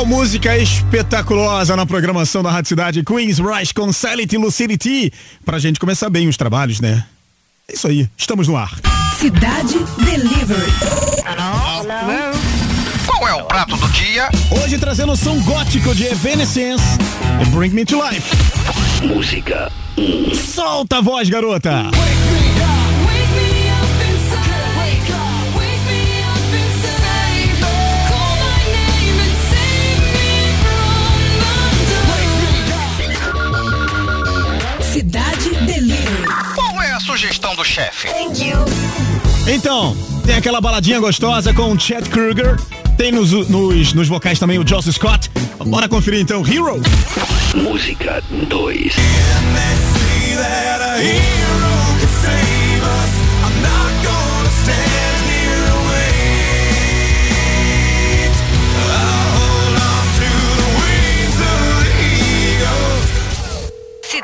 Qual música espetaculosa na programação da Rádio Cidade Queens Rush com Silent Lucidity pra gente começar bem os trabalhos, né? É isso aí, estamos no ar. Cidade Delivery. Hello? Hello? Qual é o prato do dia? Hoje trazendo o som gótico de Evanescence e Bring Me to Life. Música. Solta a voz, garota. Cidade sugestão do chefe? Então, tem aquela baladinha gostosa com o Chad Kruger. Tem nos, nos, nos vocais também o Joss Scott. Bora conferir então, Hero. Música 2.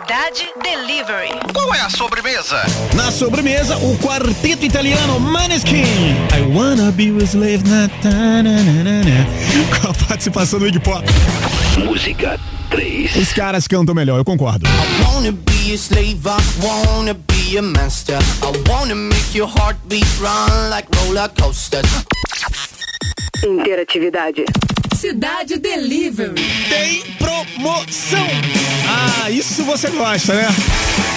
Cidade Delivery. Qual é a sobremesa? Na sobremesa, o quarteto italiano Maneskin. I wanna be a slave. Na, ta, na, na, na, na. Com a participação do Iggy Pop. Música 3. Os caras cantam melhor, eu concordo. I wanna be a slave, I wanna be a master. I wanna make your heartbeat run like roller coasters. Interatividade. Cidade Delivery. Tem promoção! Ah, isso você gosta, né?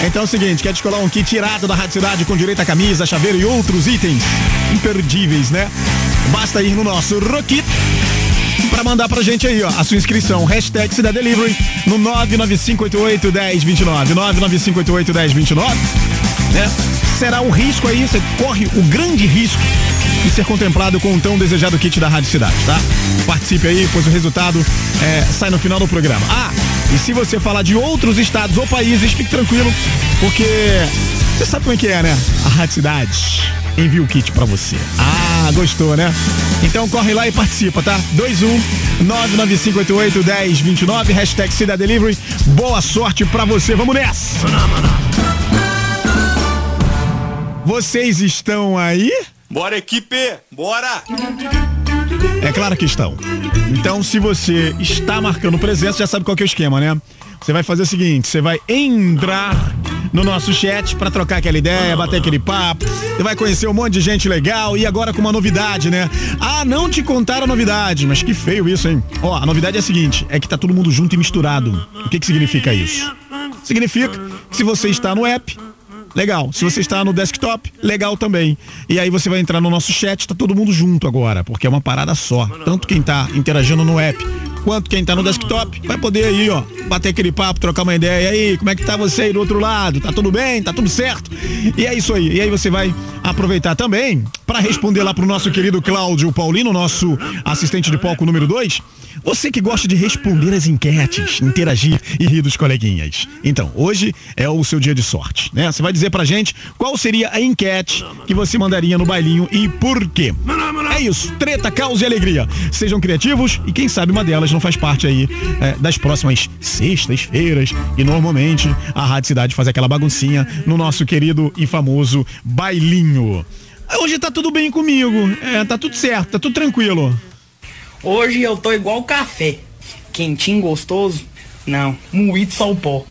Então é o seguinte, quer descolar um kit irado da Rádio Cidade com direito a camisa, chaveiro e outros itens imperdíveis, né? Basta ir no nosso Rockit pra mandar pra gente aí, ó, a sua inscrição. Hashtag Cidade Delivery no 995881029. 995881029, né? Será o risco aí, você corre o grande risco de ser contemplado com o tão desejado kit da Rádio Cidade, tá? Participe aí, pois o resultado é, sai no final do programa. Ah, e se você falar de outros estados ou países, fique tranquilo, porque você sabe como é que é, né? A Rádio Cidade envia o kit pra você. Ah, gostou, né? Então corre lá e participa, tá? 21 99588 1029, hashtag Cidade Delivery. Boa sorte pra você, vamos nessa! Vocês estão aí? Bora, equipe! Bora! É claro que estão. Então, se você está marcando presença, já sabe qual que é o esquema, né? Você vai fazer o seguinte: você vai entrar no nosso chat para trocar aquela ideia, bater aquele papo. Você vai conhecer um monte de gente legal e agora com uma novidade, né? Ah, não te contaram a novidade, mas que feio isso, hein? Ó, a novidade é a seguinte: é que tá todo mundo junto e misturado. O que que significa isso? Significa que se você está no app, Legal. Se você está no desktop, legal também. E aí você vai entrar no nosso chat, tá todo mundo junto agora, porque é uma parada só. Tanto quem tá interagindo no app, quanto quem tá no desktop, vai poder aí, ó, bater aquele papo, trocar uma ideia. E aí, como é que tá você aí do outro lado? Tá tudo bem? Tá tudo certo? E é isso aí. E aí você vai aproveitar também para responder lá pro nosso querido Cláudio Paulino, nosso assistente de palco número 2. Você que gosta de responder as enquetes, interagir e rir dos coleguinhas. Então, hoje é o seu dia de sorte, né? Você vai dizer pra gente qual seria a enquete que você mandaria no bailinho e por quê. É isso, treta, caos e alegria. Sejam criativos e quem sabe uma delas não faz parte aí é, das próximas sextas-feiras e normalmente a Rádio Cidade faz aquela baguncinha no nosso querido e famoso bailinho. Hoje tá tudo bem comigo, é, tá tudo certo, tá tudo tranquilo. Hoje eu tô igual café. Quentinho, gostoso? Não, moído só o pó.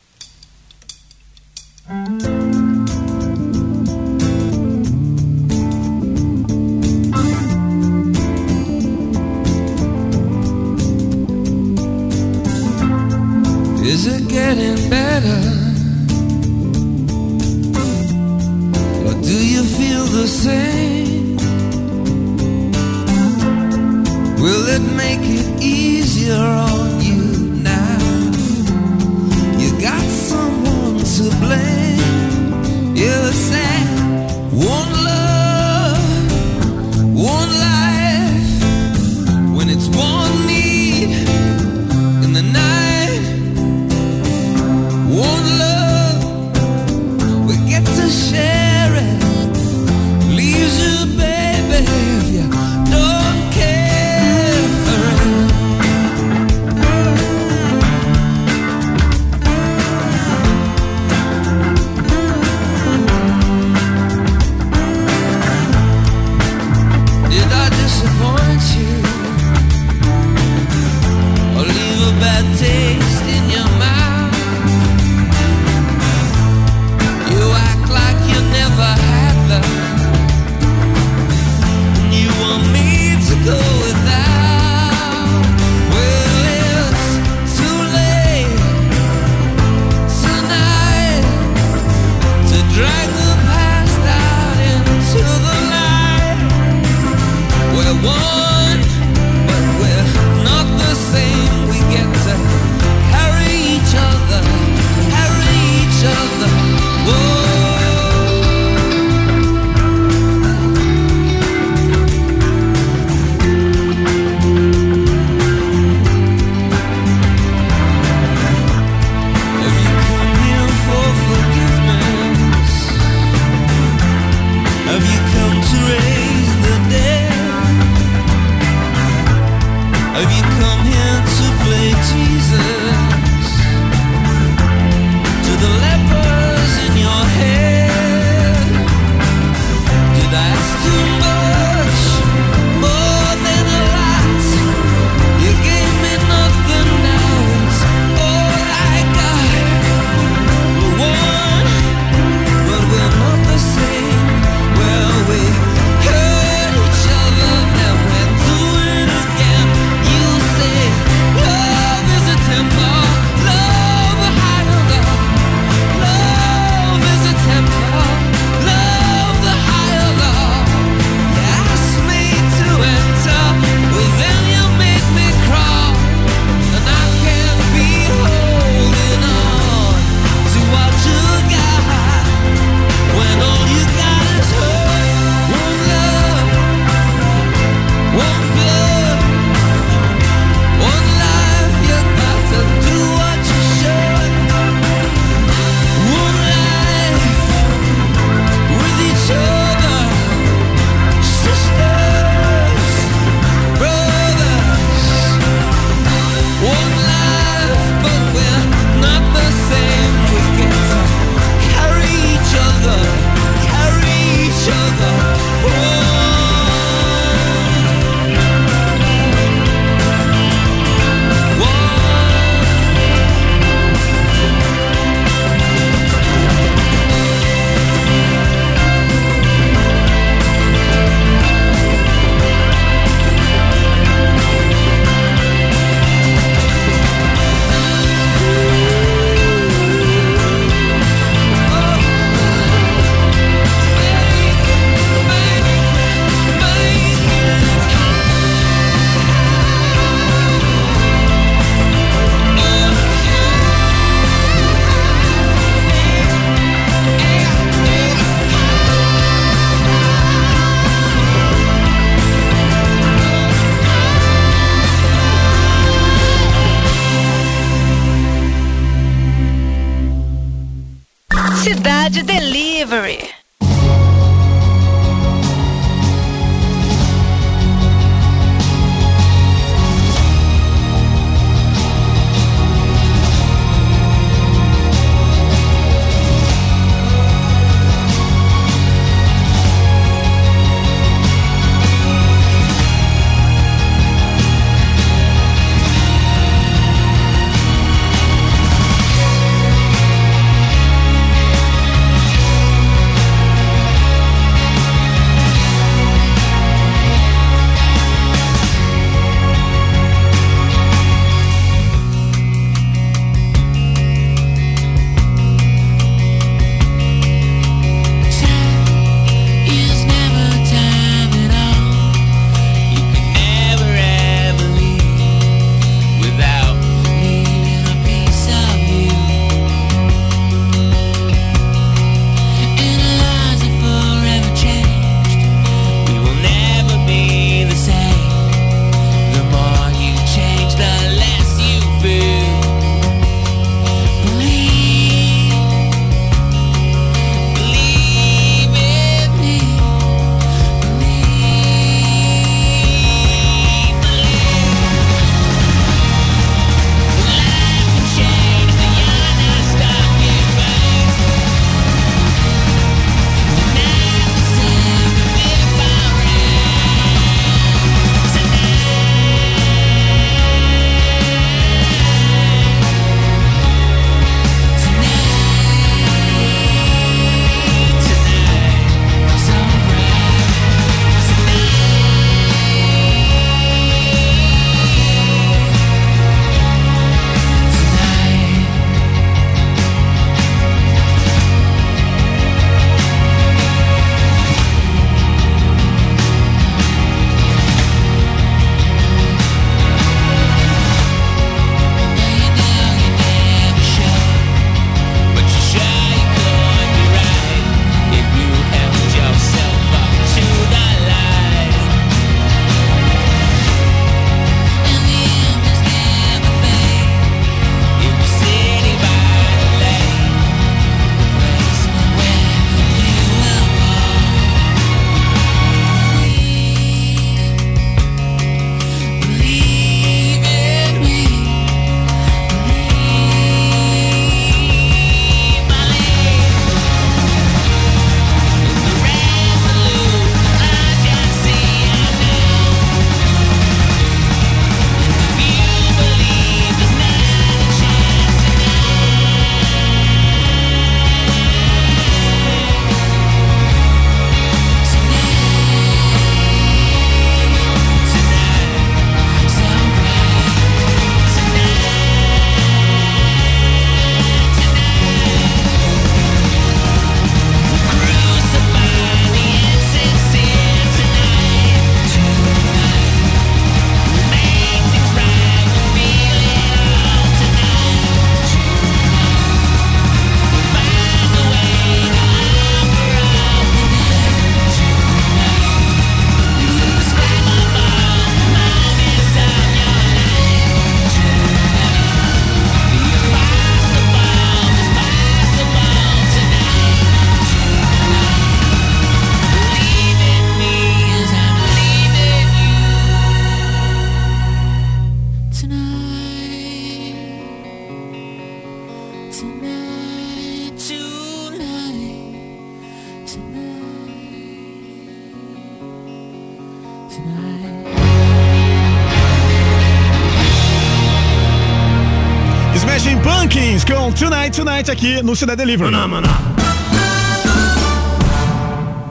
Aqui no Cidade Delivery.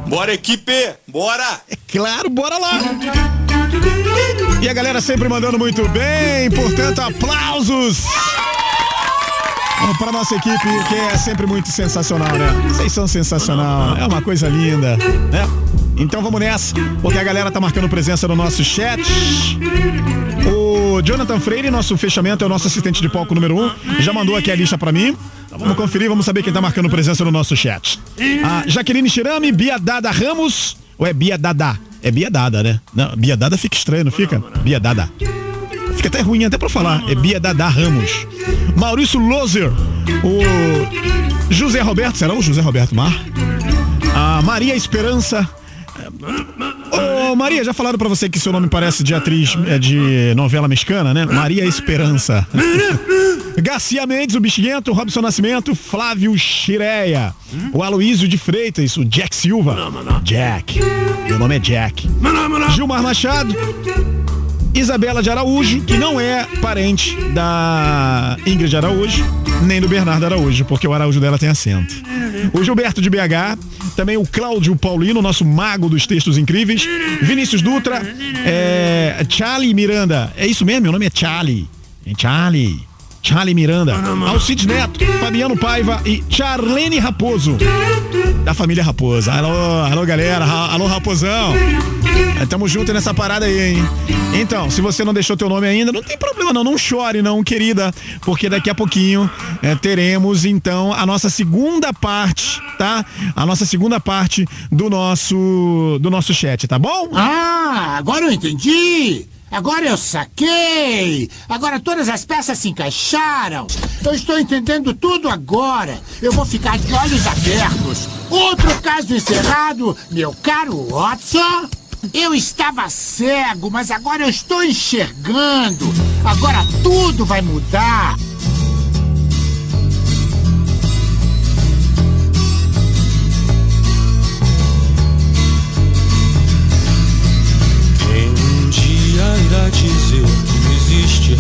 Bora, equipe! Bora! Claro, bora lá! E a galera sempre mandando muito bem, portanto, aplausos! Para nossa equipe, que é sempre muito sensacional, né? Vocês são sensacional, é uma coisa linda, né? Então vamos nessa, porque a galera tá marcando presença no nosso chat. O Jonathan Freire, nosso fechamento, é o nosso assistente de palco número um, já mandou aqui a lista pra mim. Vamos conferir, vamos saber quem tá marcando presença no nosso chat. A Jaqueline Chirame, Bia Dada Ramos, ou é Bia Dada? É Bia Dada, né? Não, Bia Dada fica estranho, não fica? Bia Dada. Fica até ruim até pra falar. É Bia Dada Ramos. Maurício Lozer. O José Roberto, será o José Roberto Mar? A Maria Esperança. Ô, Maria, já falaram pra você que seu nome parece de atriz é, de novela mexicana, né? Maria Esperança. Garcia Mendes, o Bexiguento, Robson Nascimento, Flávio Chireia, o Aloísio de Freitas, o Jack Silva. Jack. Meu nome é Jack. Gilmar Machado. Isabela de Araújo, que não é parente da Ingrid Araújo, nem do Bernardo Araújo, porque o Araújo dela tem acento. O Gilberto de BH, também o Cláudio Paulino, nosso mago dos textos incríveis. Vinícius Dutra, é, Charlie Miranda. É isso mesmo? Meu nome é Charlie. É Charlie. Charlie Miranda, Alcides Neto, Fabiano Paiva e Charlene Raposo, da família Raposa. Alô, alô galera, Ra- alô Raposão. É, tamo junto nessa parada aí, hein? Então, se você não deixou teu nome ainda, não tem problema não, não chore não, querida, porque daqui a pouquinho é, teremos então a nossa segunda parte, tá? A nossa segunda parte do nosso do nosso chat, tá bom? Ah, agora eu entendi! Agora eu saquei! Agora todas as peças se encaixaram! Eu estou entendendo tudo agora! Eu vou ficar de olhos abertos! Outro caso encerrado, meu caro Watson! Eu estava cego, mas agora eu estou enxergando! Agora tudo vai mudar!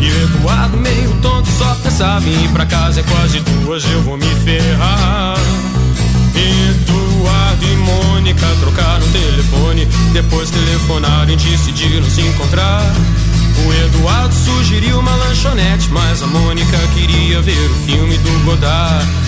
E Eduardo meio tonto só pensava em ir pra casa. É quase duas, eu vou me ferrar. Eduardo e Mônica trocaram telefone. Depois telefonaram e decidiram se encontrar. O Eduardo sugeriu uma lanchonete Mas a Mônica queria ver o filme do Godard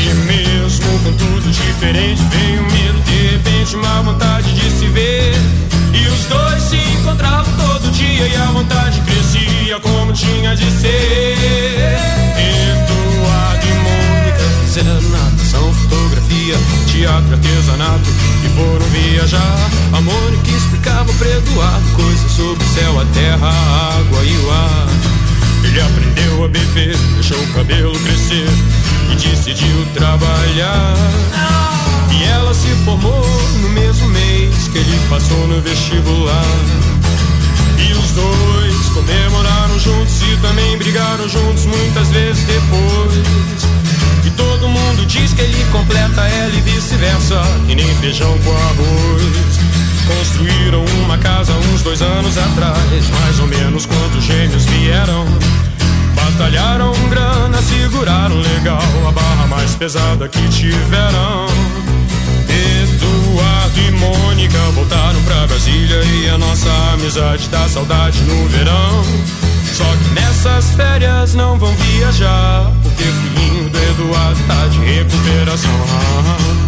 E mesmo com tudo diferente, veio medo, de repente uma vontade de se ver. E os dois se encontravam todo dia e a vontade crescia como tinha de ser. Eduardo e Mônica fizeram natação, fotografia, teatro, artesanato e foram viajar. A Mônica explicava pra Eduardo coisas sobre o céu, a terra, a água e o ar. Ele aprendeu a beber, deixou o cabelo crescer e decidiu trabalhar. E ela se formou no mesmo mês que ele passou no vestibular. E os dois comemoraram juntos e também brigaram juntos muitas vezes depois. E todo mundo diz que ele completa ela e vice-versa, e nem feijão com arroz. Construíram uma casa uns dois anos atrás, mais ou menos quando os gêmeos vieram. Batalharam grana, seguraram legal a barra mais pesada que tiveram. Eduardo e Mônica voltaram pra Brasília e a nossa amizade dá saudade no verão. Só que nessas férias não vão viajar, porque o filhinho do Eduardo tá de recuperação.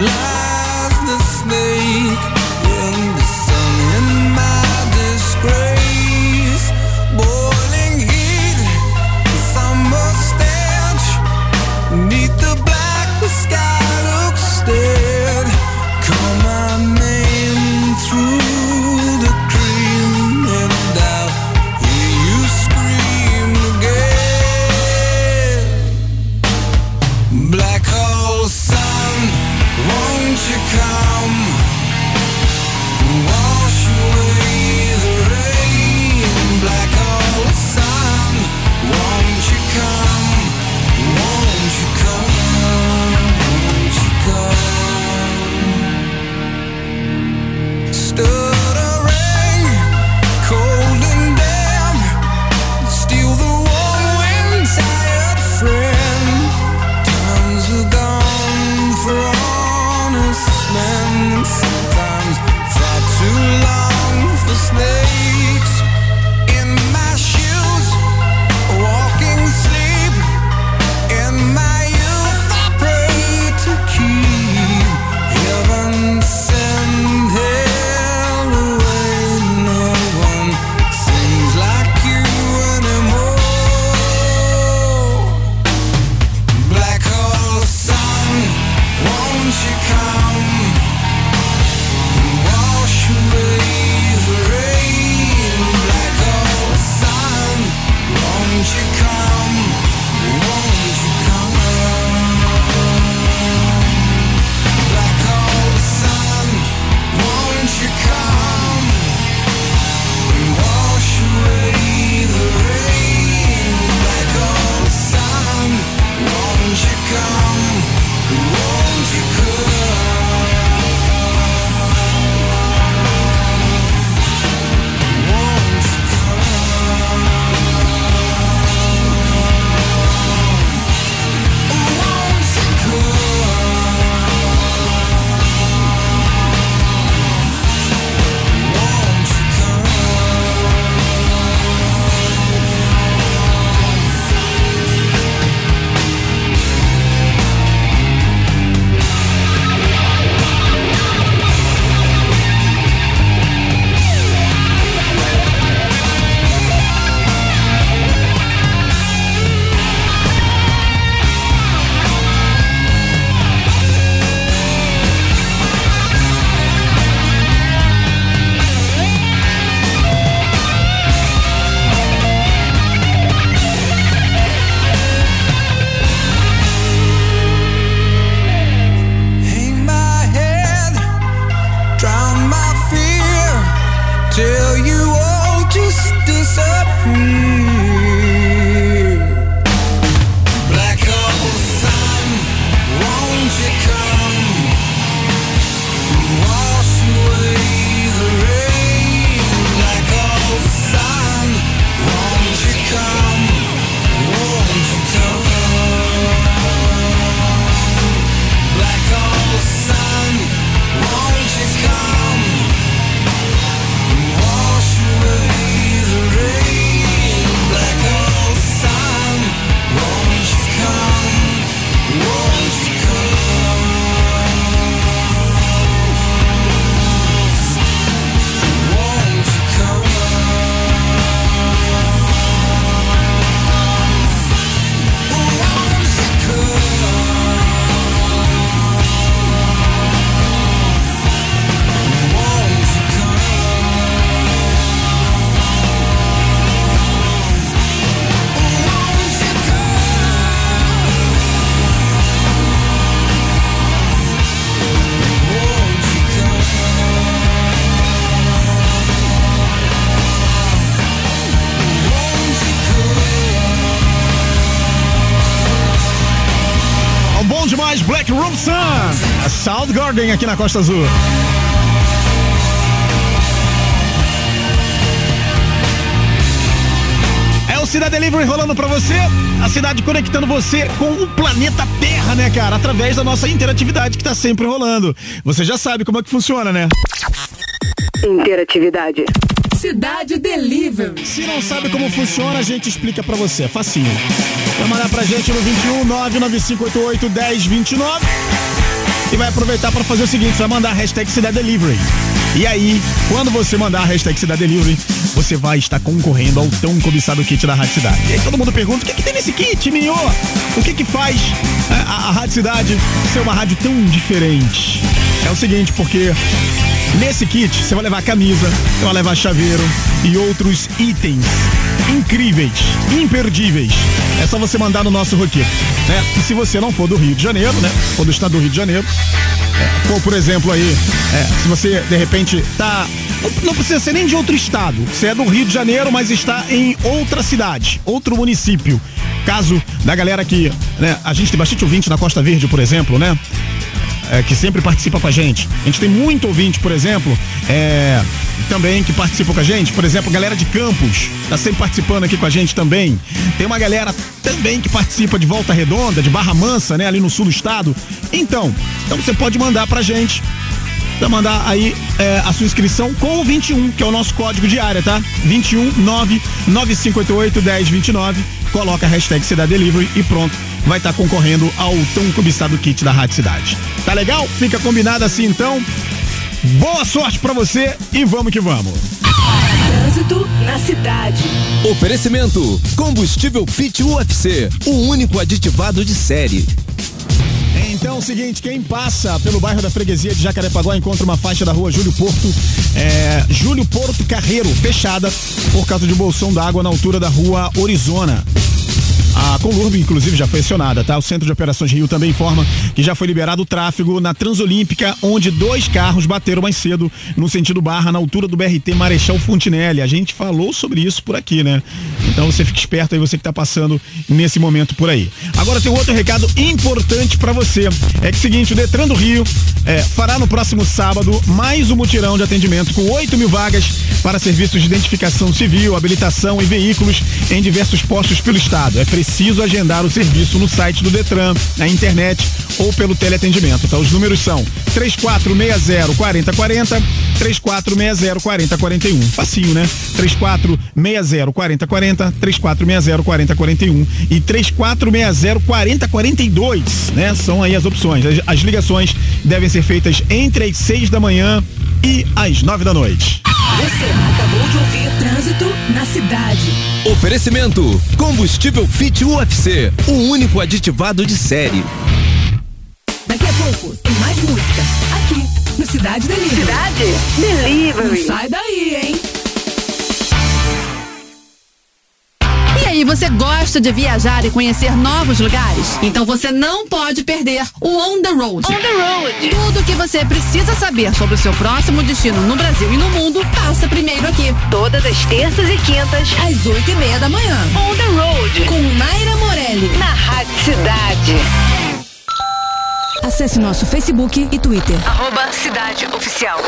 Life. South Garden aqui na Costa Azul. É o Cidade Delivery rolando pra você, a cidade conectando você com o planeta Terra, né, cara? Através da nossa interatividade que tá sempre rolando. Você já sabe como é que funciona, né? Interatividade. Cidade Delivery. Se não sabe como funciona, a gente explica pra você. É facinho. Vai mandar pra gente no 21 99588 1029 e vai aproveitar pra fazer o seguinte: você vai mandar a hashtag Cidade Delivery. E aí, quando você mandar a hashtag Cidade Delivery, você vai estar concorrendo ao tão cobiçado kit da Rádio Cidade. E aí todo mundo pergunta: o que, que tem nesse kit, Minho? O que que faz a, a, a Rádio Cidade ser uma rádio tão diferente? É o seguinte, porque Nesse kit, você vai levar camisa, você vai levar chaveiro e outros itens incríveis, imperdíveis. É só você mandar no nosso roquete, né? E se você não for do Rio de Janeiro, né? Ou do estado do Rio de Janeiro, é, por exemplo, aí, é, se você de repente tá. Não, não precisa ser nem de outro estado. Você é do Rio de Janeiro, mas está em outra cidade, outro município. Caso da galera que, né? A gente tem bastante ouvinte na Costa Verde, por exemplo, né? É, que sempre participa com a gente. A gente tem muito ouvinte, por exemplo, é, também que participa com a gente. Por exemplo, galera de Campos, tá sempre participando aqui com a gente também. Tem uma galera também que participa de Volta Redonda, de Barra Mansa, né, ali no sul do estado. Então, então você pode mandar pra gente mandar aí é, a sua inscrição com o 21, que é o nosso código de área, tá? 21 99588 1029. Coloca a hashtag Cidade Delivery e pronto. Vai estar concorrendo ao tão cobiçado kit da Rádio Cidade. Tá legal? Fica combinado assim então. Boa sorte pra você e vamos que vamos. Trânsito na cidade. Oferecimento: Combustível Fit UFC, o único aditivado de série. Então é o seguinte, quem passa pelo bairro da Freguesia de Jacarepaguá encontra uma faixa da rua Júlio Porto, é, Júlio Porto Carreiro, fechada por causa de bolsão d'água na altura da rua Orizona. A Colurb, inclusive, já foi acionada, tá? O Centro de Operações Rio também informa que já foi liberado o tráfego na Transolímpica, onde dois carros bateram mais cedo no sentido barra, na altura do BRT Marechal Fontinelli. A gente falou sobre isso por aqui, né? Então você fica esperto aí, você que tá passando nesse momento por aí. Agora tem um outro recado importante para você. É que o seguinte, o Detran do Rio é, fará no próximo sábado mais um mutirão de atendimento com 8 mil vagas para serviços de identificação civil, habilitação e veículos em diversos postos pelo estado. É preciso agendar o serviço no site do Detran, na internet ou pelo teleatendimento. Tá? Os números são 3460 4040, 3460 4041. Facinho, né? 3460 4040, 3460 4041 e 3460 4042, né? São aí as opções. As, as ligações devem ser feitas entre as 6 da manhã e as 9 da noite. Você acabou de ouvir Trânsito na cidade. Oferecimento: Combustível Fit UFC, o único aditivado de série. Daqui a pouco tem mais música aqui no Cidade Delivery. Cidade Delivery. Não sai daí, hein? Aí, você gosta de viajar e conhecer novos lugares? Então você não pode perder o On the Road. On the Road. Tudo o que você precisa saber sobre o seu próximo destino no Brasil e no mundo passa primeiro aqui. Todas as terças e quintas, às oito e meia da manhã. On the Road. Com Naira Morelli. Na Rádio Cidade. Acesse nosso Facebook e Twitter. Arroba Cidade Oficial.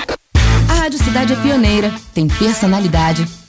A Rádio Cidade é pioneira, tem personalidade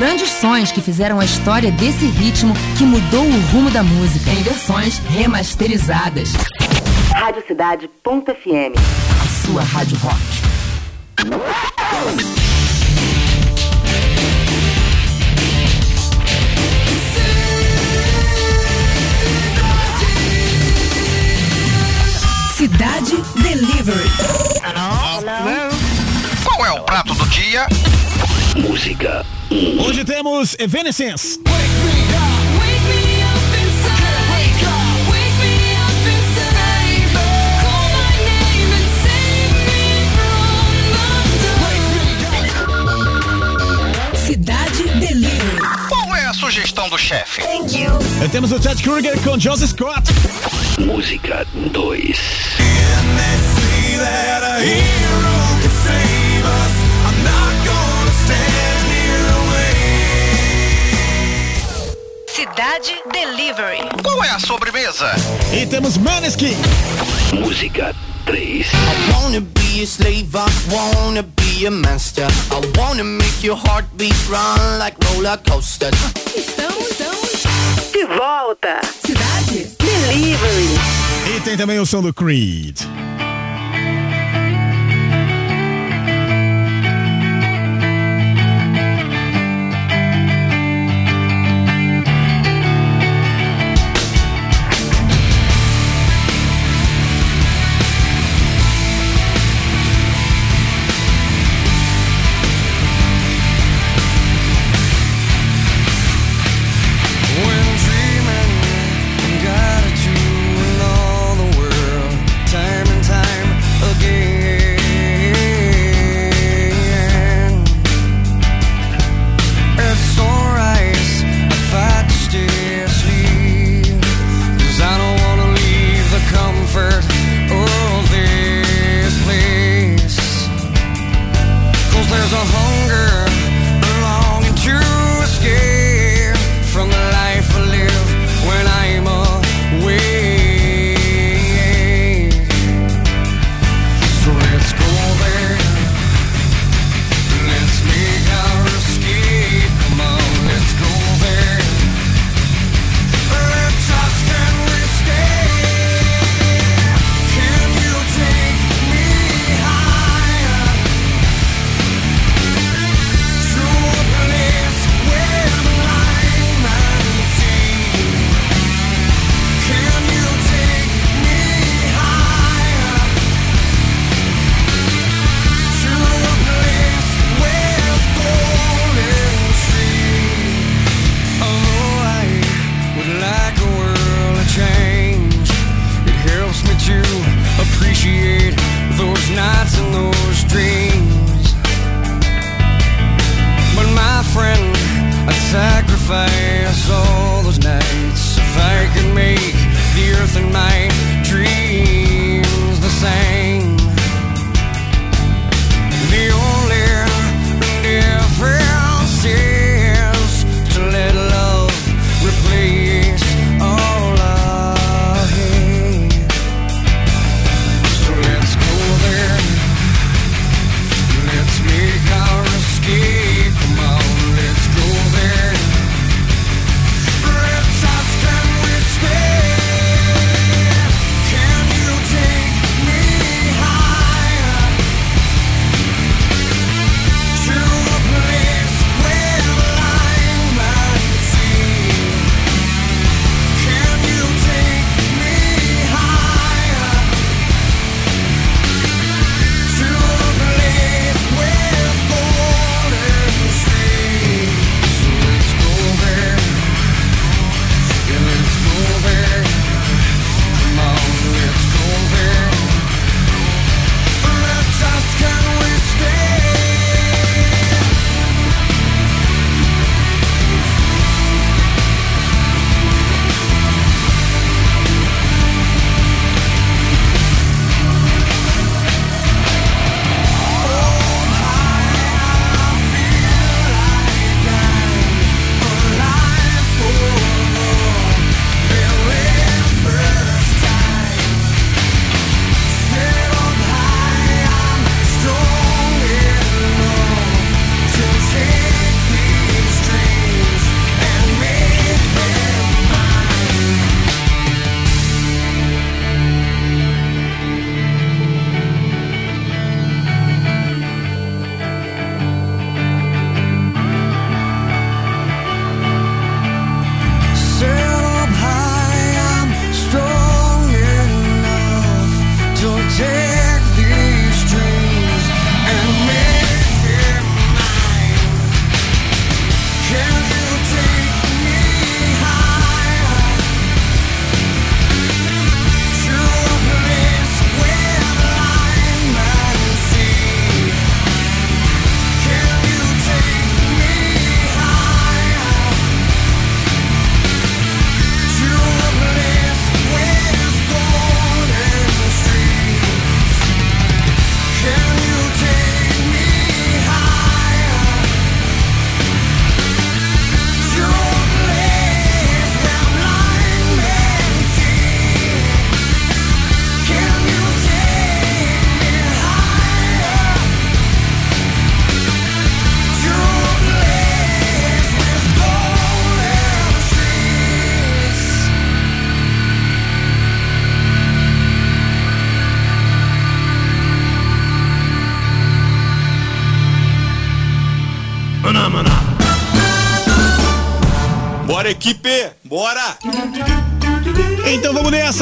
Grandes sons que fizeram a história desse ritmo que mudou o rumo da música. Em versões remasterizadas. Radiocidade.fm. A sua rádio rock. Cidade Delivery. Qual é o prato do dia? Música. Hoje temos Evanescence. Cidade Delivery. Qual é a sugestão do chefe? Temos o Ted Kruger com Joseph Scott. Música 2. sobremesa. E temos Maneskin. Música 3. I wanna be a slave, I wanna be a master. I wanna make your heartbeat run like roller coaster. Estamos, estamos. De volta. Cidade. Delivery. E tem também o som do Creed.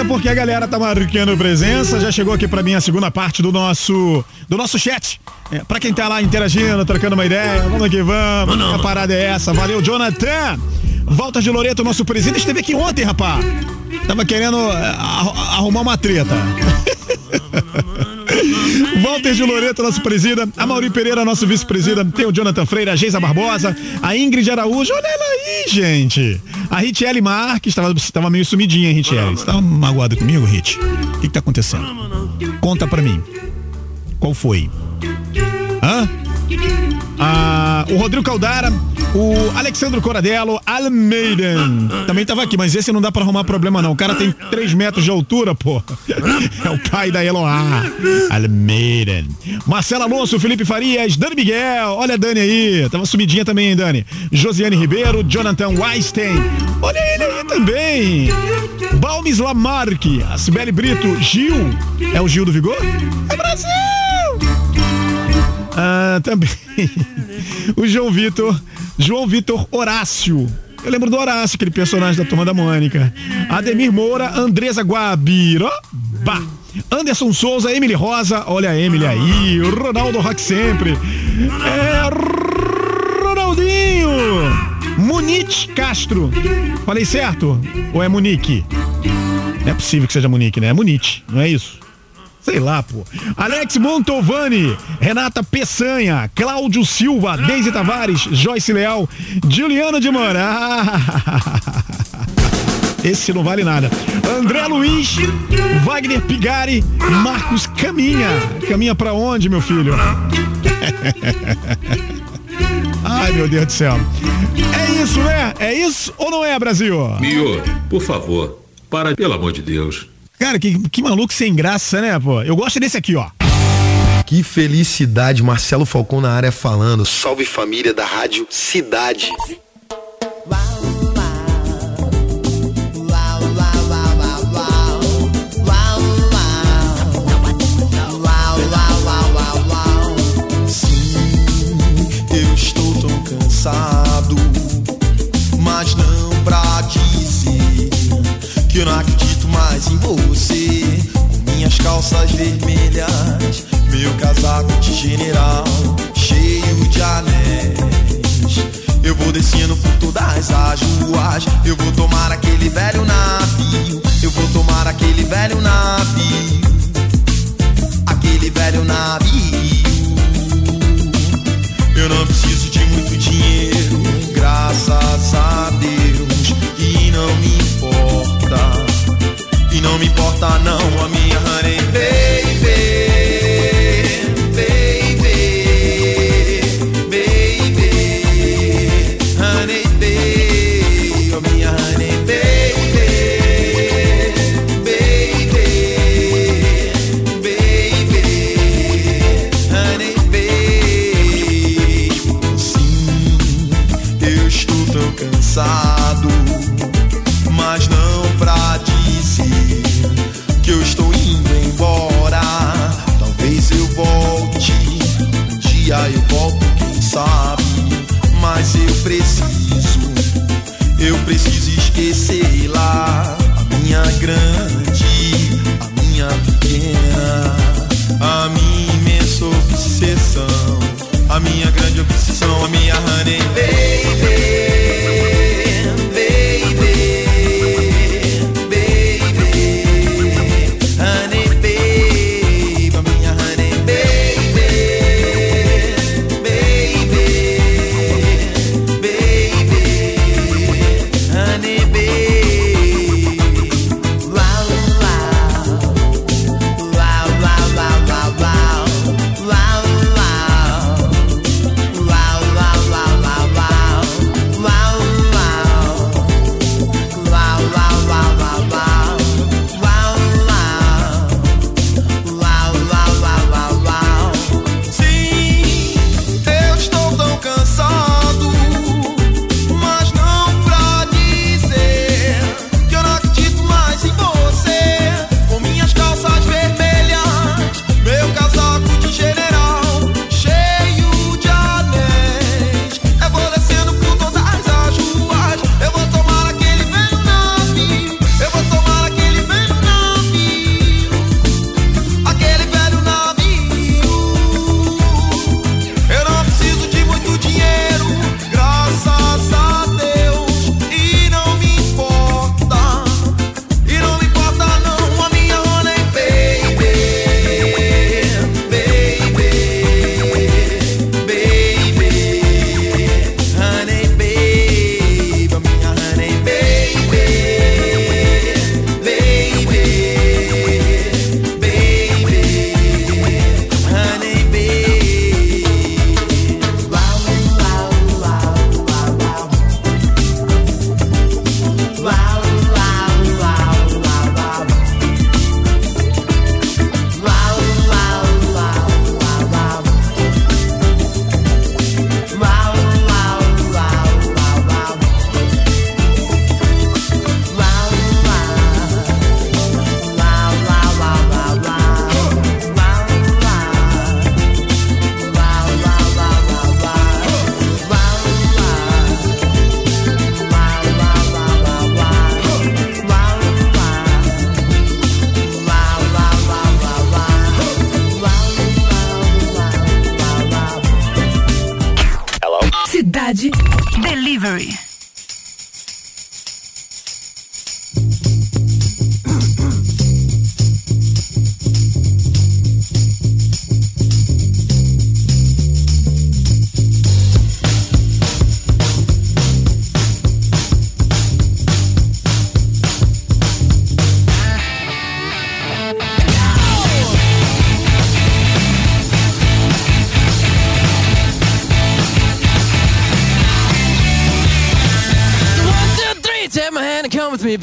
Porque a galera tá marcando presença. Já chegou aqui pra mim a segunda parte do nosso do nosso chat. É, pra quem tá lá interagindo, trocando uma ideia, vamos que vamos. A parada é essa. Valeu, Jonathan. Walter de Loreto, nosso presidente, esteve aqui ontem, rapaz. Tava querendo é, arru- arrumar uma treta. Walter de Loreto, nosso presida. A Mauri Pereira, nosso vice-presida. Tem o Jonathan Freire, a Geisa Barbosa, a Ingrid Araújo. Olha ela aí, gente. A Ritiele Marques, tava, tava meio sumidinha, Ritiele. Você tava magoada comigo, Rit? O que, que tá acontecendo? Conta pra mim. Qual foi? Hã? Ah, o Rodrigo Caldara, o Alexandro Coradello, Almeida. Também tava aqui, mas esse não dá pra arrumar problema não. O cara tem 3 metros de altura, pô. É o pai da Eloá. Almeida. Marcelo Alonso, Felipe Farias, Dani Miguel. Olha a Dani aí. Tava sumidinha também, hein, Dani. Josiane Ribeiro, Jonathan Weinstein. Olha ele aí também. Balmes Lamarque, a Brito, Gil. É o Gil do Vigor? É Brasil! Ah, também. o João Vitor. João Vitor Horácio. Eu lembro do Horácio, aquele personagem da Turma da Mônica. Ademir Moura, Andresa Guabiro. Bah. Anderson Souza, Emily Rosa. Olha a Emily aí. Ronaldo Rock sempre. É. Ronaldinho. Munique Castro. Falei certo? Ou é Munique? Não é possível que seja Munique, né? É Munique, não é isso? Sei lá, pô. Alex Montovani, Renata Peçanha, Cláudio Silva, Deise Tavares, Joyce Leal, Juliana de Moura. Esse não vale nada. André Luiz, Wagner Pigari, Marcos Caminha. Caminha pra onde, meu filho? Ai, meu Deus do céu. É isso, né? É isso ou não é, Brasil? Mio, por favor, para, pelo amor de Deus. Cara, que, que maluco sem graça, né, pô? Eu gosto desse aqui, ó. Que felicidade, Marcelo Falcão na área falando. Salve família da Rádio Cidade. Eu mais em você. Com minhas calças vermelhas, meu casaco de general, cheio de anéis. Eu vou descendo por todas as ruas, eu vou tomar aquele velho navio, eu vou tomar aquele velho navio, aquele velho navio. Eu não preciso de muito dinheiro, graças a Deus. E não me importa, não me importa não a minha honey. Baby, esquecer lá a minha grande, a minha pequena, a minha imensa obsessão, a minha grande obsessão, a minha honey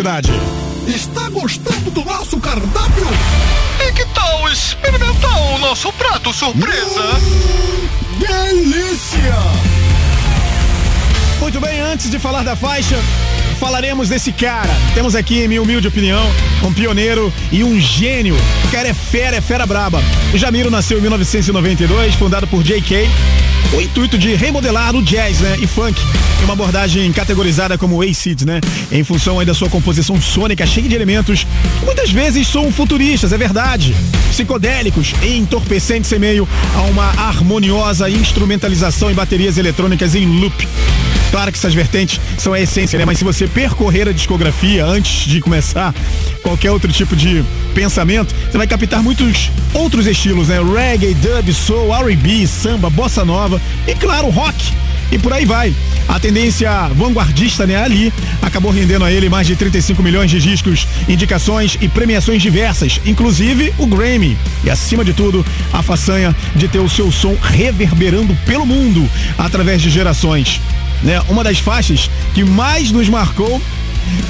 Cidade. Está gostando do nosso cardápio? E que tal experimentar o nosso prato surpresa? Delícia! Muito bem, antes de falar da faixa, falaremos desse cara. Temos aqui, em minha humilde opinião, um pioneiro e um gênio. O cara é fera, é fera braba. O Jamiro nasceu em 1992, fundado por J.K., com o intuito de remodelar o jazz, né, e funk, em uma abordagem categorizada como acid, né, em função aí da sua composição sônica cheia de elementos muitas vezes são futuristas, é verdade, psicodélicos e entorpecentes em meio a uma harmoniosa instrumentalização em baterias eletrônicas em loop. Claro que essas vertentes são a essência, né? Mas se você percorrer a discografia antes de começar qualquer outro tipo de pensamento, você vai captar muitos outros estilos, né? Reggae, dub, soul, R&B, samba, bossa nova e claro, rock. E por aí vai. A tendência vanguardista, né, ali, acabou rendendo a ele mais de 35 milhões de discos, indicações e premiações diversas, inclusive o Grammy. E acima de tudo, a façanha de ter o seu som reverberando pelo mundo através de gerações. Né? Uma das faixas que mais nos marcou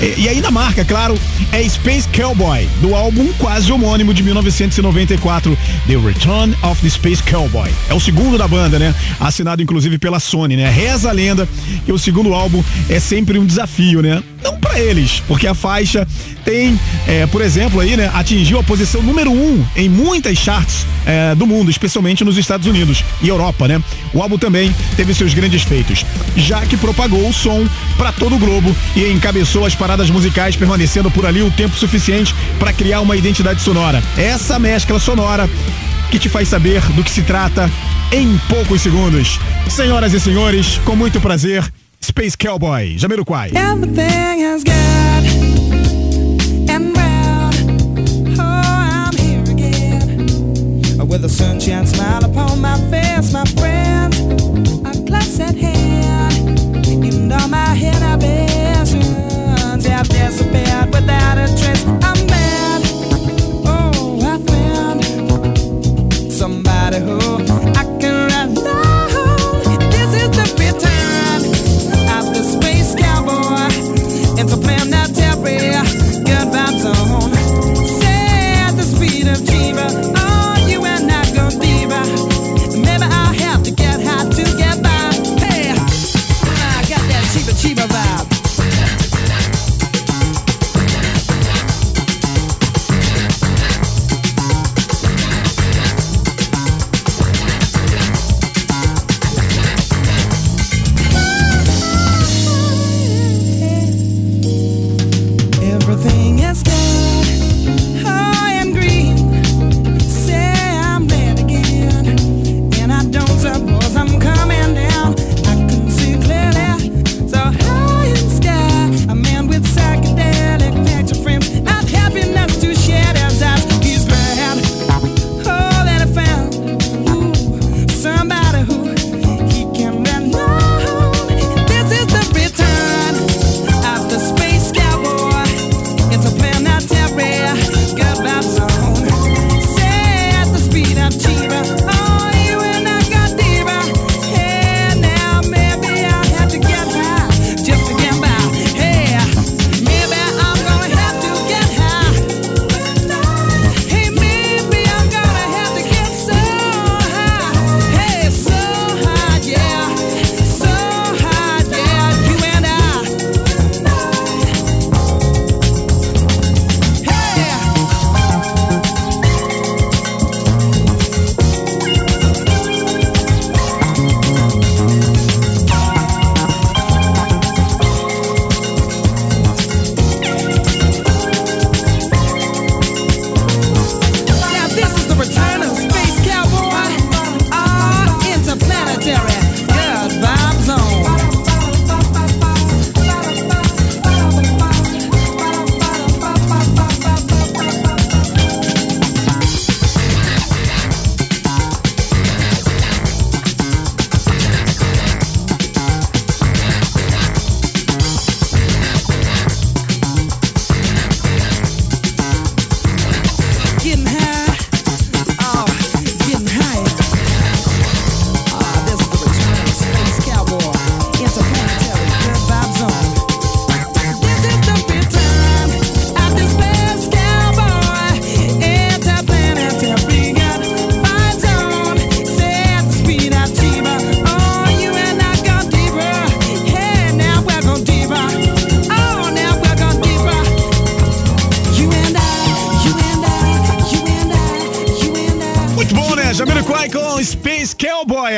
E, e aí na marca, claro, é Space Cowboy, do álbum quase homônimo de 1994, The Return of the Space Cowboy. É o segundo da banda, né? Assinado inclusive pela Sony, né? Reza a lenda que o segundo álbum é sempre um desafio, né? Não pra eles, porque a faixa tem, é, por exemplo, aí, né, atingiu a posição número um em muitas charts é, do mundo, especialmente nos Estados Unidos e Europa, né? O álbum também teve seus grandes feitos, já que propagou o som para todo o globo e encabeçou as paradas musicais, permanecendo por ali o tempo suficiente para criar uma identidade sonora. Essa mescla sonora que te faz saber do que se trata em poucos segundos. Senhoras e senhores, com muito prazer, Space Cowboy, Jamiroquai. Everything is good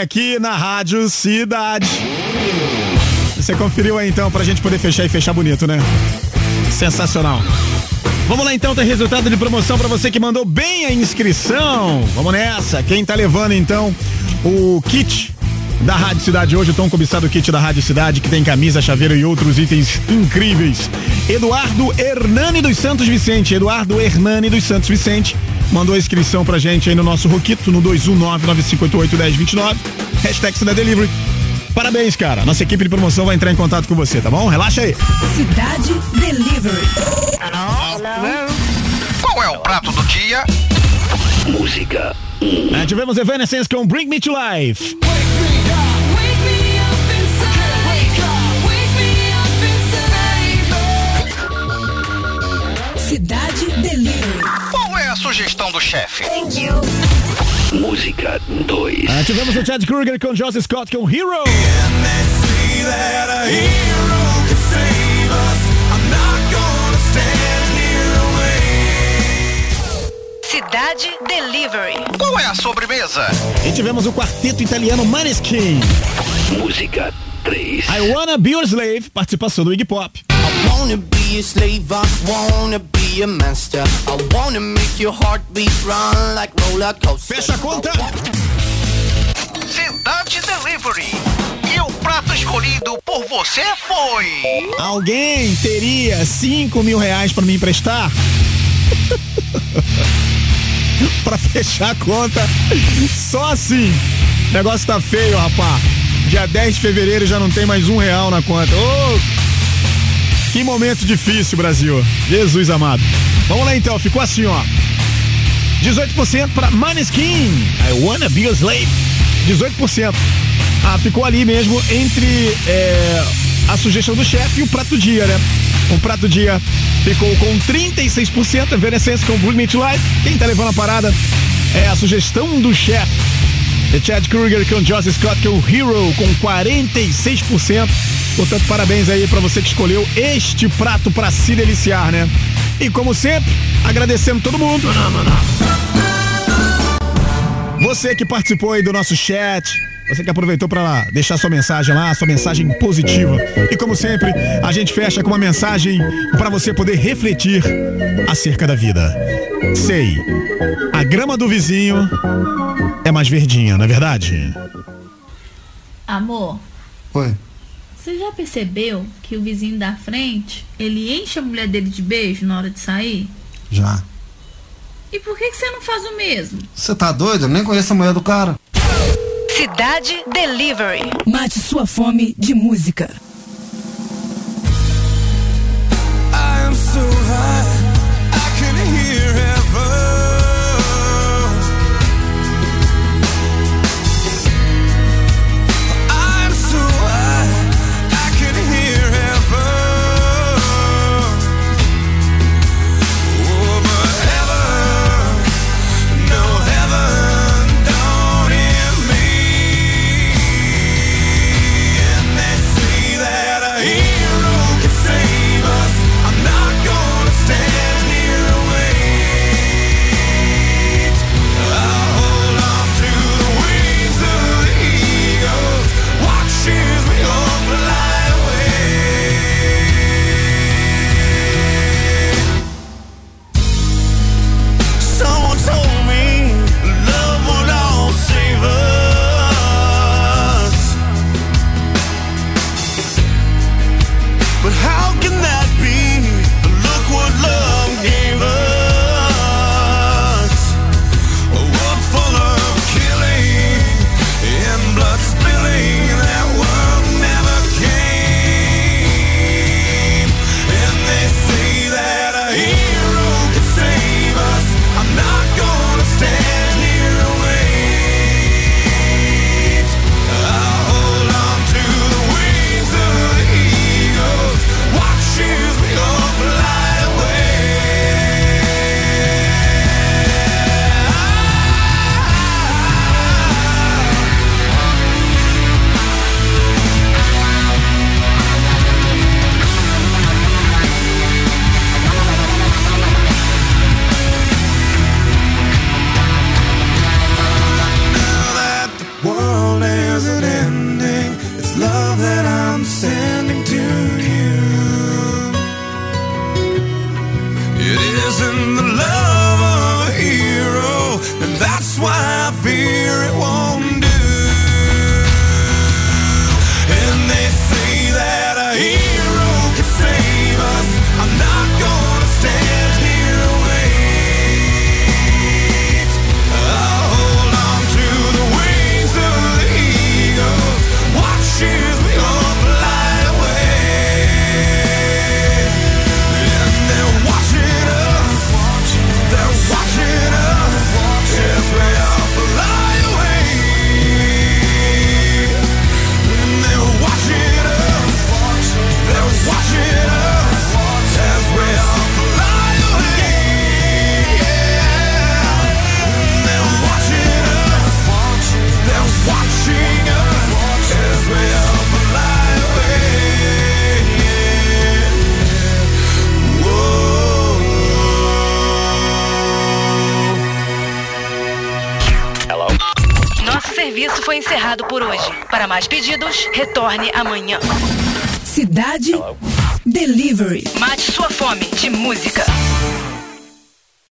aqui na Rádio Cidade. Você conferiu aí então pra gente poder fechar e fechar bonito, né? Sensacional. Vamos lá então, tem resultado de promoção pra você que mandou bem a inscrição. Vamos nessa. Quem tá levando então o kit da Rádio Cidade hoje, o tão cobiçado kit da Rádio Cidade, que tem camisa, chaveiro e outros itens incríveis. Eduardo Hernani dos Santos Vicente. Eduardo Hernani dos Santos Vicente mandou a inscrição pra gente aí no nosso Roquito, no 21995881029. Hashtag Cidade Delivery. Parabéns, cara. Nossa equipe de promoção vai entrar em contato com você, tá bom? Relaxa aí. Cidade Delivery. Qual é o prato do dia? Música Ah, tivemos Evanescence com Bring Me to Life. Cidade sugestão do chefe? Música 2. Ah, tivemos o Chad Kruger com Joss Scott com Hero. Cidade Delivery. Qual é a sobremesa? E tivemos o quarteto italiano Maneskin. Música 3. I Wanna Be Your Slave, participação do Iggy Pop. I wanna be a slave, I wanna be a master. I wanna make your heartbeat run like roller coaster. Fecha a conta. Cidade Delivery. E o prato escolhido por você foi. Alguém teria 5 mil reais pra me emprestar? pra fechar a conta. Só assim. O negócio tá feio, rapá. Dia 10 de fevereiro já não tem mais um real na conta. Ô, que momento difícil, Brasil. Jesus amado. Vamos lá então, ficou assim, ó. 18% para Maneskin. I wanna be a slave. 18%. Ah, ficou ali mesmo entre é, a sugestão do chefe e o prato dia, né? O prato dia ficou com 36%, Evanescence com to Life. Quem tá levando a parada é a sugestão do chefe. The Chad Kruger com Joss Scott com Hero com 46%. Portanto, parabéns aí pra você que escolheu este prato pra se deliciar, né? E como sempre, agradecendo todo mundo. Você que participou aí do nosso chat, você que aproveitou para deixar sua mensagem lá, sua mensagem positiva. E como sempre, a gente fecha com uma mensagem para você poder refletir acerca da vida. Sei, a grama do vizinho é mais verdinha, não é verdade? Amor, Oi. você já percebeu que o vizinho da frente, ele enche a mulher dele de beijo na hora de sair? Já. E por que, que você não faz o mesmo? Você tá doido? Eu nem conheço a mulher do cara. Cidade Delivery. Mate sua fome de música. I am so high, retorne amanhã. Cidade Delivery.